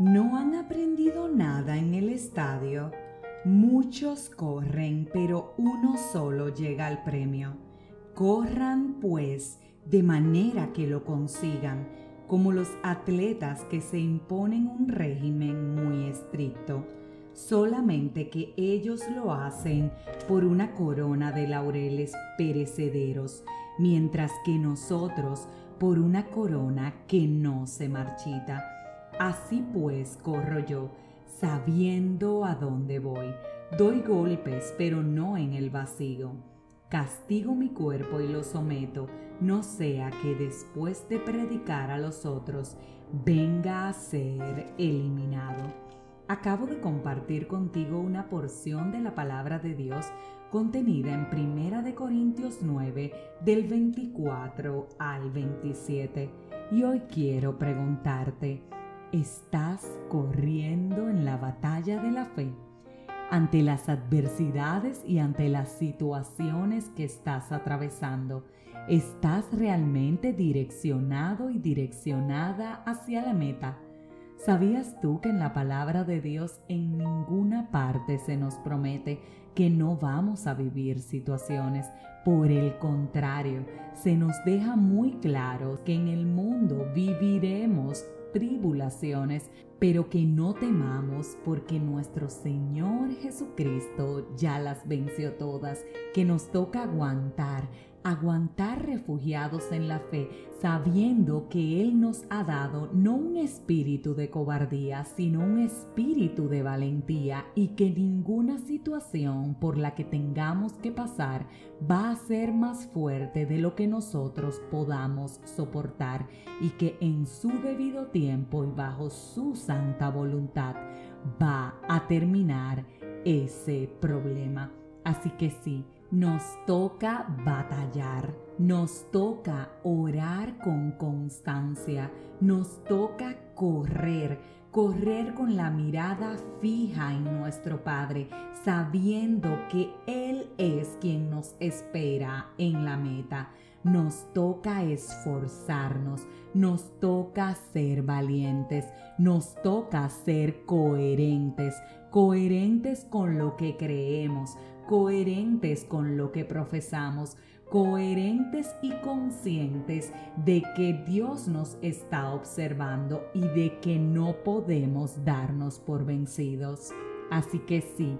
¿No han aprendido nada en el estadio? Muchos corren, pero uno solo llega al premio. Corran, pues, de manera que lo consigan, como los atletas que se imponen un régimen muy estricto, solamente que ellos lo hacen por una corona de laureles perecederos, mientras que nosotros por una corona que no se marchita. Así pues corro yo, sabiendo a dónde voy. Doy golpes, pero no en el vacío. Castigo mi cuerpo y lo someto, no sea que después de predicar a los otros venga a ser eliminado. Acabo de compartir contigo una porción de la palabra de Dios contenida en Primera de Corintios 9 del 24 al 27 y hoy quiero preguntarte, ¿Estás corriendo en la batalla de la fe? Ante las adversidades y ante las situaciones que estás atravesando, ¿estás realmente direccionado y direccionada hacia la meta? ¿Sabías tú que en la palabra de Dios en ninguna parte se nos promete que no vamos a vivir situaciones? Por el contrario, se nos deja muy claro que en el mundo viviremos tribulaciones, pero que no temamos porque nuestro Señor Jesucristo ya las venció todas, que nos toca aguantar, aguantar refugiados en la fe, sabiendo que Él nos ha dado no un espíritu de cobardía, sino un espíritu de valentía y que ninguna situación por la que tengamos que pasar va a ser más fuerte de lo que nosotros podamos soportar y que en su debido tiempo y bajo su santa voluntad va a terminar ese problema. Así que sí, nos toca batallar, nos toca orar con constancia, nos toca correr, correr con la mirada fija en nuestro Padre, sabiendo que Él es quien nos espera en la meta. Nos toca esforzarnos, nos toca ser valientes, nos toca ser coherentes, coherentes con lo que creemos, coherentes con lo que profesamos, coherentes y conscientes de que Dios nos está observando y de que no podemos darnos por vencidos. Así que sí,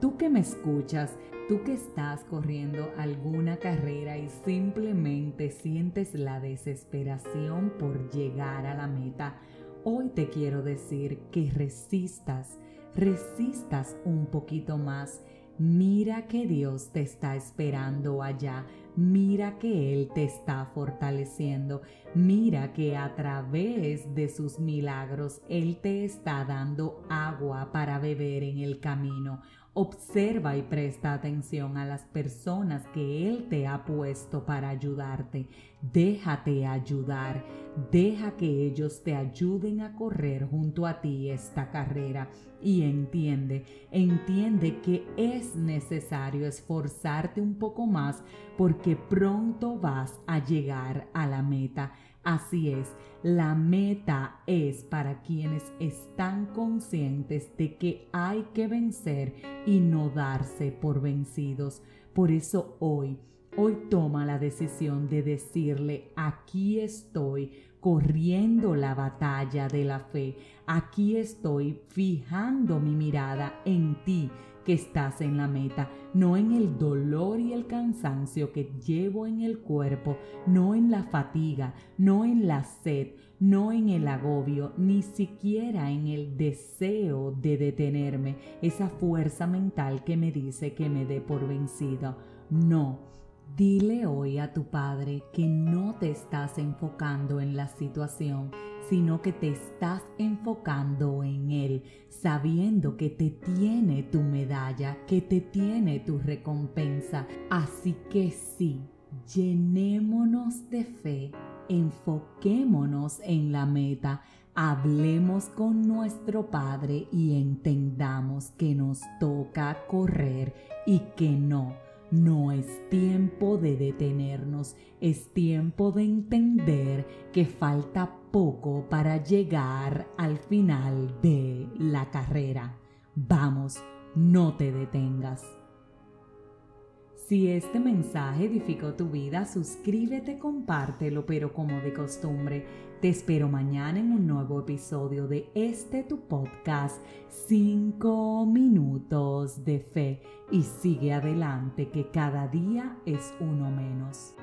tú que me escuchas, tú que estás corriendo alguna carrera y simplemente sientes la desesperación por llegar a la meta, hoy te quiero decir que resistas, resistas un poquito más Mira que Dios te está esperando allá. Mira que Él te está fortaleciendo. Mira que a través de sus milagros Él te está dando agua para beber en el camino. Observa y presta atención a las personas que Él te ha puesto para ayudarte. Déjate ayudar. Deja que ellos te ayuden a correr junto a ti esta carrera. Y entiende, entiende que es necesario esforzarte un poco más porque pronto vas a llegar a la meta. Así es, la meta es para quienes están conscientes de que hay que vencer y no darse por vencidos. Por eso hoy, hoy toma la decisión de decirle, aquí estoy corriendo la batalla de la fe, aquí estoy fijando mi mirada en ti que estás en la meta, no en el dolor y el cansancio que llevo en el cuerpo, no en la fatiga, no en la sed, no en el agobio, ni siquiera en el deseo de detenerme, esa fuerza mental que me dice que me dé por vencido. No, Dile hoy a tu Padre que no te estás enfocando en la situación, sino que te estás enfocando en Él, sabiendo que te tiene tu medalla, que te tiene tu recompensa. Así que sí, llenémonos de fe, enfoquémonos en la meta, hablemos con nuestro Padre y entendamos que nos toca correr y que no No es tiempo de detenernos, es tiempo de entender que falta poco para llegar al final de la carrera. Vamos, no te detengas. Si este mensaje edificó tu vida, suscríbete, compártelo, pero como de costumbre, te espero mañana en un nuevo episodio de este tu podcast 5 minutos de fe y sigue adelante que cada día es uno menos.